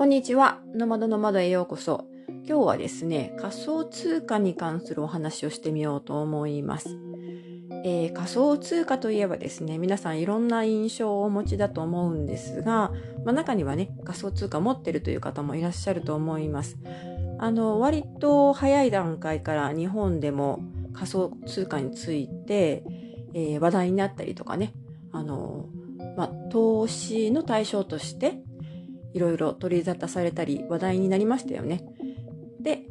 こんにちは。ノマドの窓へようこそ。今日はですね、仮想通貨に関するお話をしてみようと思います。えー、仮想通貨といえばですね、皆さんいろんな印象をお持ちだと思うんですが、まあ、中にはね、仮想通貨持ってるという方もいらっしゃると思います。あの、割と早い段階から日本でも仮想通貨について、えー、話題になったりとかね、あの、まあ、投資の対象としていろいろ取り沙汰されたり話題になりましたよね。で、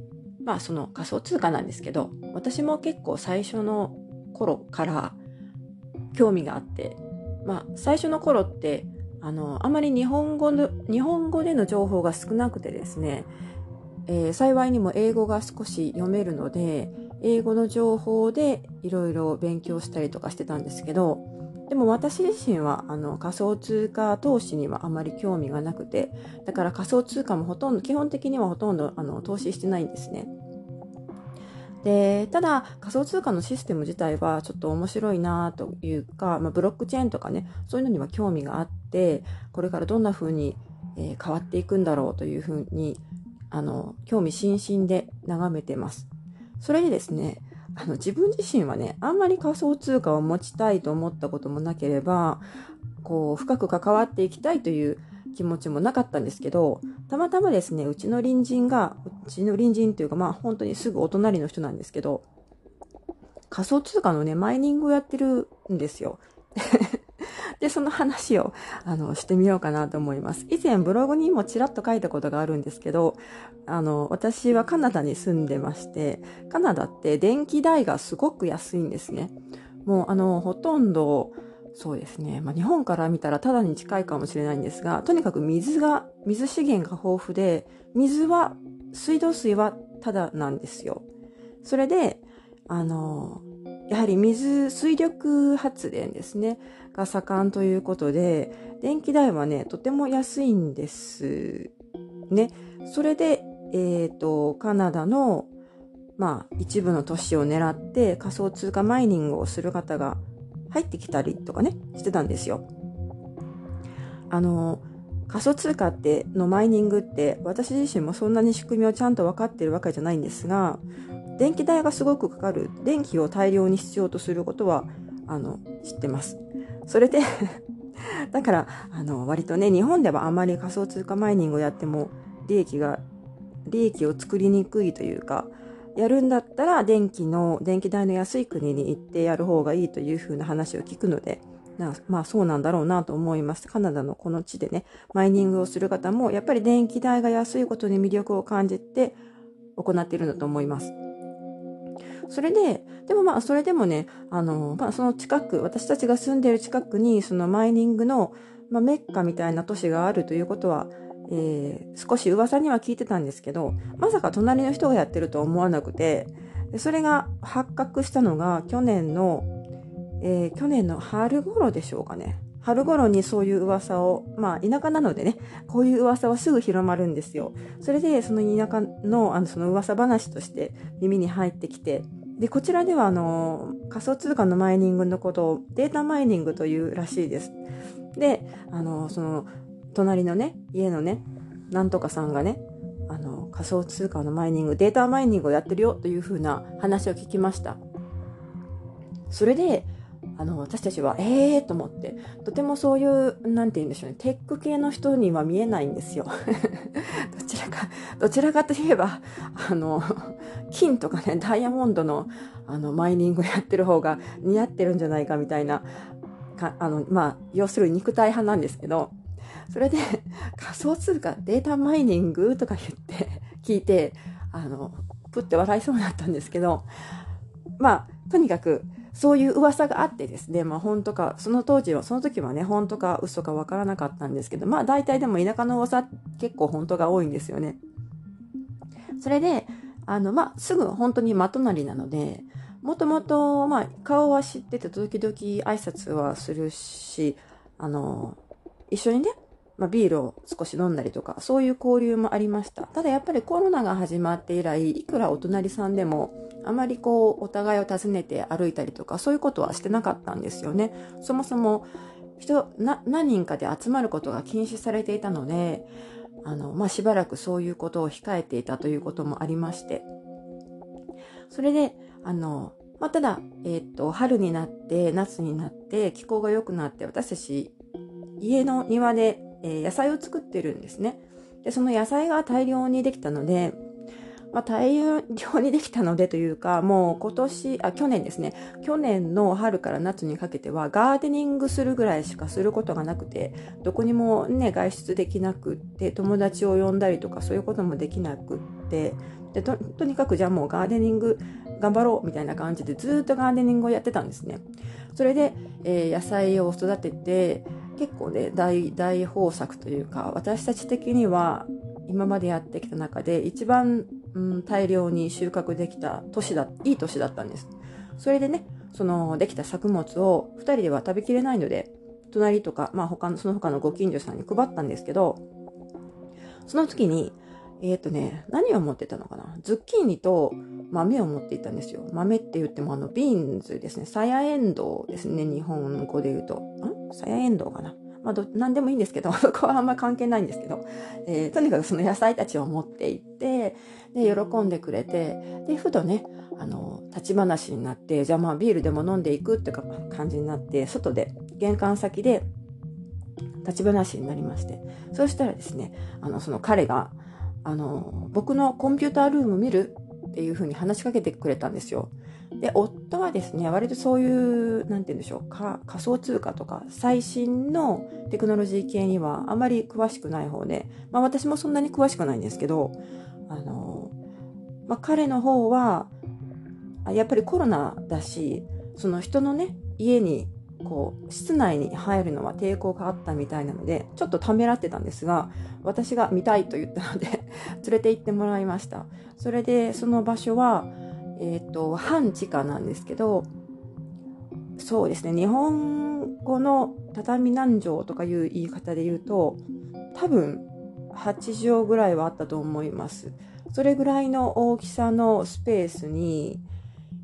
まあその仮想通貨なんですけど、私も結構最初の頃から興味があって、まあ最初の頃って、あの、あまり日本語の、日本語での情報が少なくてですね、えー、幸いにも英語が少し読めるので、英語の情報でいろいろ勉強したりとかしてたんですけど、でも私自身はあの仮想通貨投資にはあまり興味がなくて、だから仮想通貨もほとんど、基本的にはほとんどあの投資してないんですね。で、ただ仮想通貨のシステム自体はちょっと面白いなというか、まあ、ブロックチェーンとかね、そういうのには興味があって、これからどんな風に、え、変わっていくんだろうというふうに、あの、興味津々で眺めてます。それでですね、あの自分自身はね、あんまり仮想通貨を持ちたいと思ったこともなければ、こう、深く関わっていきたいという気持ちもなかったんですけど、たまたまですね、うちの隣人が、うちの隣人というか、まあ本当にすぐお隣の人なんですけど、仮想通貨のね、マイニングをやってるんですよ。で、その話を、あの、してみようかなと思います。以前ブログにもちらっと書いたことがあるんですけど、あの、私はカナダに住んでまして、カナダって電気代がすごく安いんですね。もう、あの、ほとんど、そうですね。まあ、日本から見たらただに近いかもしれないんですが、とにかく水が、水資源が豊富で、水は、水道水はただなんですよ。それで、あの、やはり水、水力発電ですね、が盛んということで、電気代はね、とても安いんですね。それで、えっ、ー、と、カナダの、まあ、一部の都市を狙って仮想通貨マイニングをする方が入ってきたりとかね、してたんですよ。あの、仮想通貨ってのマイニングって私自身もそんなに仕組みをちゃんと分かってるわけじゃないんですが、電気代がすごくかかる、電気を大量に必要とすることは、あの、知ってます。それで だから、あの、割とね、日本ではあまり仮想通貨マイニングをやっても、利益が、利益を作りにくいというか、やるんだったら電気の、電気代の安い国に行ってやる方がいいというふうな話を聞くのでな、まあそうなんだろうなと思います。カナダのこの地でね、マイニングをする方も、やっぱり電気代が安いことに魅力を感じて行っているんだと思います。それで、でもまあ、それでもね、あの、まあ、その近く、私たちが住んでいる近くに、そのマイニングの、まあ、メッカみたいな都市があるということは、えー、少し噂には聞いてたんですけど、まさか隣の人がやってるとは思わなくて、それが発覚したのが去年の、えー、去年の春頃でしょうかね。春頃にそういう噂を、まあ田舎なのでね、こういう噂はすぐ広まるんですよ。それでその田舎のあのその噂話として耳に入ってきて、で、こちらではあの、仮想通貨のマイニングのことをデータマイニングというらしいです。で、あの、その、隣のね、家のね、なんとかさんがね、あの、仮想通貨のマイニング、データマイニングをやってるよというふうな話を聞きました。それで、あの、私たちは、ええー、と思って、とてもそういう、なんて言うんでしょうね、テック系の人には見えないんですよ。どちらか、どちらかといえば、あの、金とかね、ダイヤモンドの、あの、マイニングやってる方が似合ってるんじゃないかみたいな、かあの、まあ、要するに肉体派なんですけど、それで、仮想通貨、データマイニングとか言って、聞いて、あの、プって笑いそうになったんですけど、まあ、とにかく、そういう噂があってですね、まあ本当か、その当時は、その時はね、本当か嘘かわからなかったんですけど、まあ大体でも田舎の噂結構本当が多いんですよね。それで、あの、まあすぐ本当に真隣なので、もともと、まあ顔は知ってて時々挨拶はするし、あの、一緒にね、まあ、ビールを少し飲んだりとか、そういう交流もありました。ただやっぱりコロナが始まって以来、いくらお隣さんでも、あまりこう、お互いを訪ねて歩いたりとか、そういうことはしてなかったんですよね。そもそも、人、何人かで集まることが禁止されていたので、あの、まあ、しばらくそういうことを控えていたということもありまして、それで、あの、まあ、ただ、えっ、ー、と、春になって、夏になって、気候が良くなって、私たち、家の庭で、えー、野菜を作ってるんですね。で、その野菜が大量にできたので、まあ、大量にできたのでというか、もう今年、あ、去年ですね。去年の春から夏にかけてはガーデニングするぐらいしかすることがなくて、どこにもね、外出できなくって、友達を呼んだりとかそういうこともできなくって、でととにかくじゃあもうガーデニング頑張ろうみたいな感じでずっとガーデニングをやってたんですね。それで、えー、野菜を育てて、結構ね、大、大豊作というか、私たち的には今までやってきた中で一番うん、大量に収穫できた年だ、いい年だったんです。それでね、そのできた作物を2人では食べきれないので、隣とか、まあ他の、その他のご近所さんに配ったんですけど、その時に、えっ、ー、とね、何を持ってたのかな？ズッキーニと豆を持っていたんですよ。豆って言ってもあの、ビーンズですね。サヤエンドウですね。日本語で言うと。ん？サヤエンドウかな？まあど、何でもいいんですけど、そこはあんま関係ないんですけど、えー、とにかくその野菜たちを持って行って、で、喜んでくれて、で、ふとね、あの、立ち話になって、じゃあまあビールでも飲んでいくってか感じになって、外で、玄関先で、立ち話になりまして、そしたらですね、あの、その彼が、あの、僕のコンピュータールーム見るっていうふうに話しかけてくれたんですよ。で、夫はですね、割とそういう、なんて言うんでしょうか、仮想通貨とか最新のテクノロジー系にはあまり詳しくない方で、まあ私もそんなに詳しくないんですけど、あの、まあ彼の方は、やっぱりコロナだし、その人のね、家にこう室内に入るのは抵抗があったみたいなのでちょっとためらってたんですが私が見たいと言ったので 連れて行ってもらいました。それでその場所はえっ、ー、と半地下なんですけどそうですね日本語の畳何畳とかいう言い方で言うと多分8畳ぐらいはあったと思いますそれぐらいの大きさのスペースに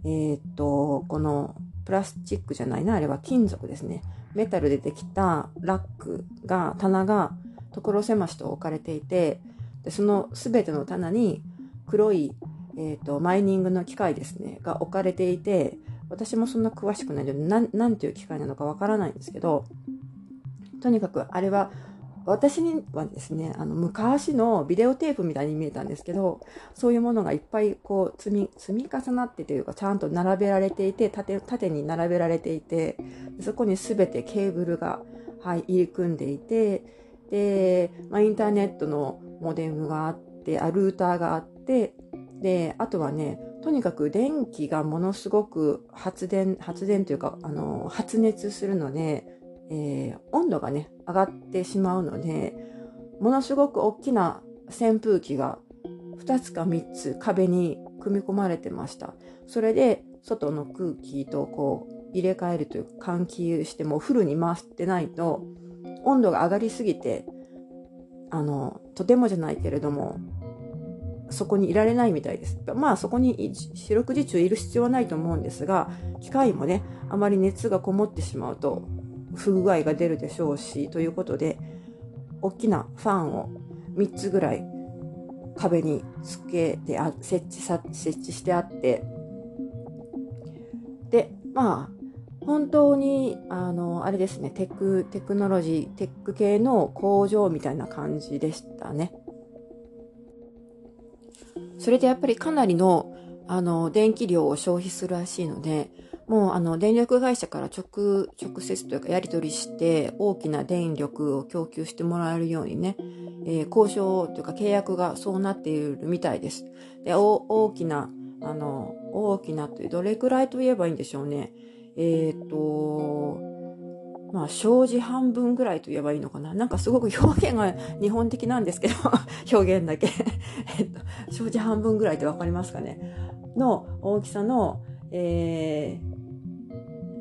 えっ、とこのプラスチックじゃないな、あれは金属ですね。メタルでできたラックが、棚が所狭しと置かれていて、でその全ての棚に黒い、えーと、マイニングの機械ですね、が置かれていて、私もそんな詳しくないので、なん、ていう機械なのかわからないんですけど、とにかくあれは私にはですね、あの、昔のビデオテープみたいに見えたんですけど、そういうものがいっぱいこう積み、積み重なってというか、ちゃんと並べられていて、縦、縦に並べられていて、そこに全てケーブルが、はい、入り組んでいて、で、まあ、インターネットのモデムがあって、あ、ルーターがあって、で、あとはね、とにかく電気がものすごく発電、発電というか、あの、発熱するので、えー、温度がね、上がってしまうので、ものすごく大きな扇風機が2つか3つ壁に組み込まれてました。それで、外の空気とこう入れ替えるというか換気してもフルに回してないと温度が上がりすぎてあのとてもじゃないけれどもそこにいられないみたいです。まあそこに四六時中いる必要はないと思うんですが機械もねあまり熱がこもってしまうと不具合が出るでしょうし、ということで、大きなファンを3つぐらい壁につけてあ、設置さ、設置してあって、で、まあ、本当に、あの、あれですね、テク、テクノロジー、テック系の工場みたいな感じでしたね。それでやっぱりかなりの、あの、電気量を消費するらしいので、もうあの電力会社から直直接というかやり取りして大きな電力を供給してもらえるようにね、えー、交渉というか契約がそうなっているみたいです。で大きなあの大きなというどれくらいと言えばいいんでしょうね。えっ、とまあ、障子半分ぐらいと言えばいいのかな。なんかすごく表現が日本的なんですけど、表現だけ。えっと、障子半分ぐらいってわかりますかねの大きさの、え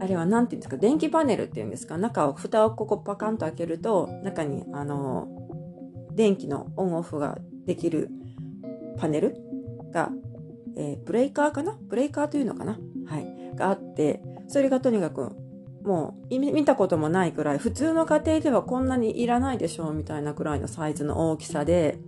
ー、あれは何て言うんですか、電気パネルっていうんですか、中を、蓋をここパカンと開けると、中に、あの、電気のオンオフができるパネルが、えー、ブレイカーかな？ブレイカーというのかな？はい。があって、それがとにかくもう見たこともないくらい、普通の家庭ではこんなにいらないでしょうみたいなくらいのサイズの大きさで、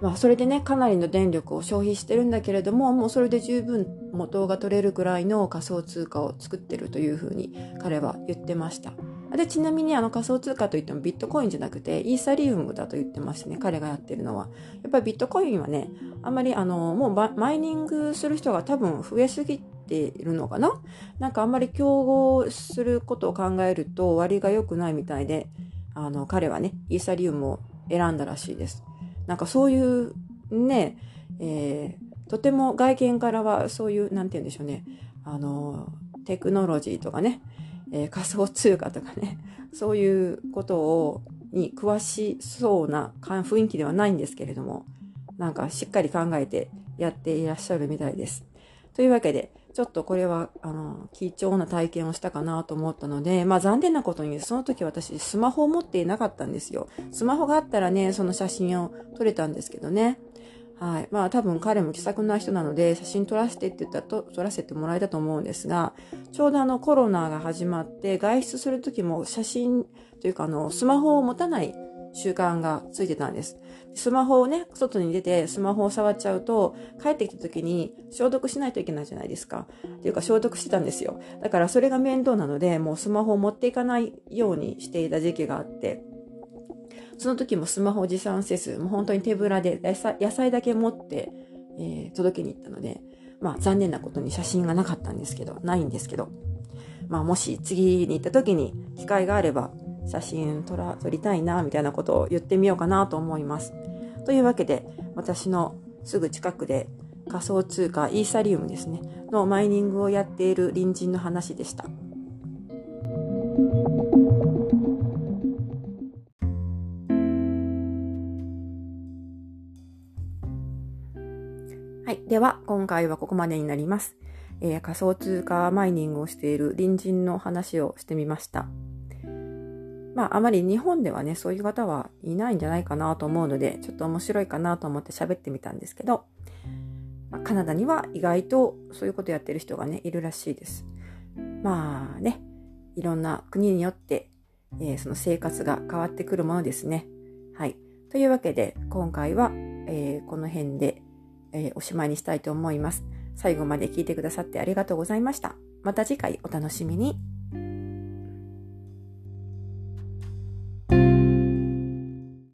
まあそれでね、かなりの電力を消費してるんだけれども、もうそれで十分元が取れるくらいの仮想通貨を作ってるというふうに彼は言ってました。で、ちなみにあの仮想通貨といってもビットコインじゃなくてイーサリウムだと言ってますね。彼がやってるのは。やっぱりビットコインはね、あんまりあの、もうマイニングする人が多分増えすぎているのかな？なんかあんまり競合することを考えると割が良くないみたいで、あの、彼はね、イーサリウムを選んだらしいです。なんかそういうね、えー、とても外見からはそういう、なんて言うんでしょうね、あの、テクノロジーとかね、えー、仮想通貨とかね、そういうことを、に詳しそうな雰囲気ではないんですけれども、なんかしっかり考えてやっていらっしゃるみたいです。というわけで、ちょっとこれは、あの、貴重な体験をしたかなと思ったので、まあ残念なことに、その時私スマホを持っていなかったんですよ。スマホがあったらね、その写真を撮れたんですけどね。はい。まあ多分彼も気さくな人なので、写真撮らせてって言ったらと撮らせてもらえたと思うんですが、ちょうどあのコロナが始まって外出する時も写真というかあのスマホを持たない習慣がついてたんです。スマホをね、外に出てスマホを触っちゃうと、帰ってきた時に消毒しないといけないじゃないですか。っていうか消毒してたんですよ。だからそれが面倒なので、もうスマホを持っていかないようにしていた時期があって、その時もスマホを持参せず、もう本当に手ぶらで野菜だけ持って、えー、届けに行ったので、まあ残念なことに写真がなかったんですけど、ないんですけど、まあもし次に行った時に機会があれば写真撮ら撮りたいな、みたいなことを言ってみようかなと思います。というわけで、私のすぐ近くで仮想通貨イーサリウムですね、のマイニングをやっている隣人の話でした。はい。では、今回はここまでになります。えー、仮想通貨マイニングをしている隣人の話をしてみました。まあ、あまり日本ではね、そういう方はいないんじゃないかなと思うので、ちょっと面白いかなと思って喋ってみたんですけど、まあ、カナダには意外とそういうことやってる人がね、いるらしいです。まあね、いろんな国によって、えー、その生活が変わってくるものですね。はい。というわけで、今回は、えー、この辺でえー、おしまいにしたいと思います。最後まで聞いてくださってありがとうございました。また次回お楽しみに。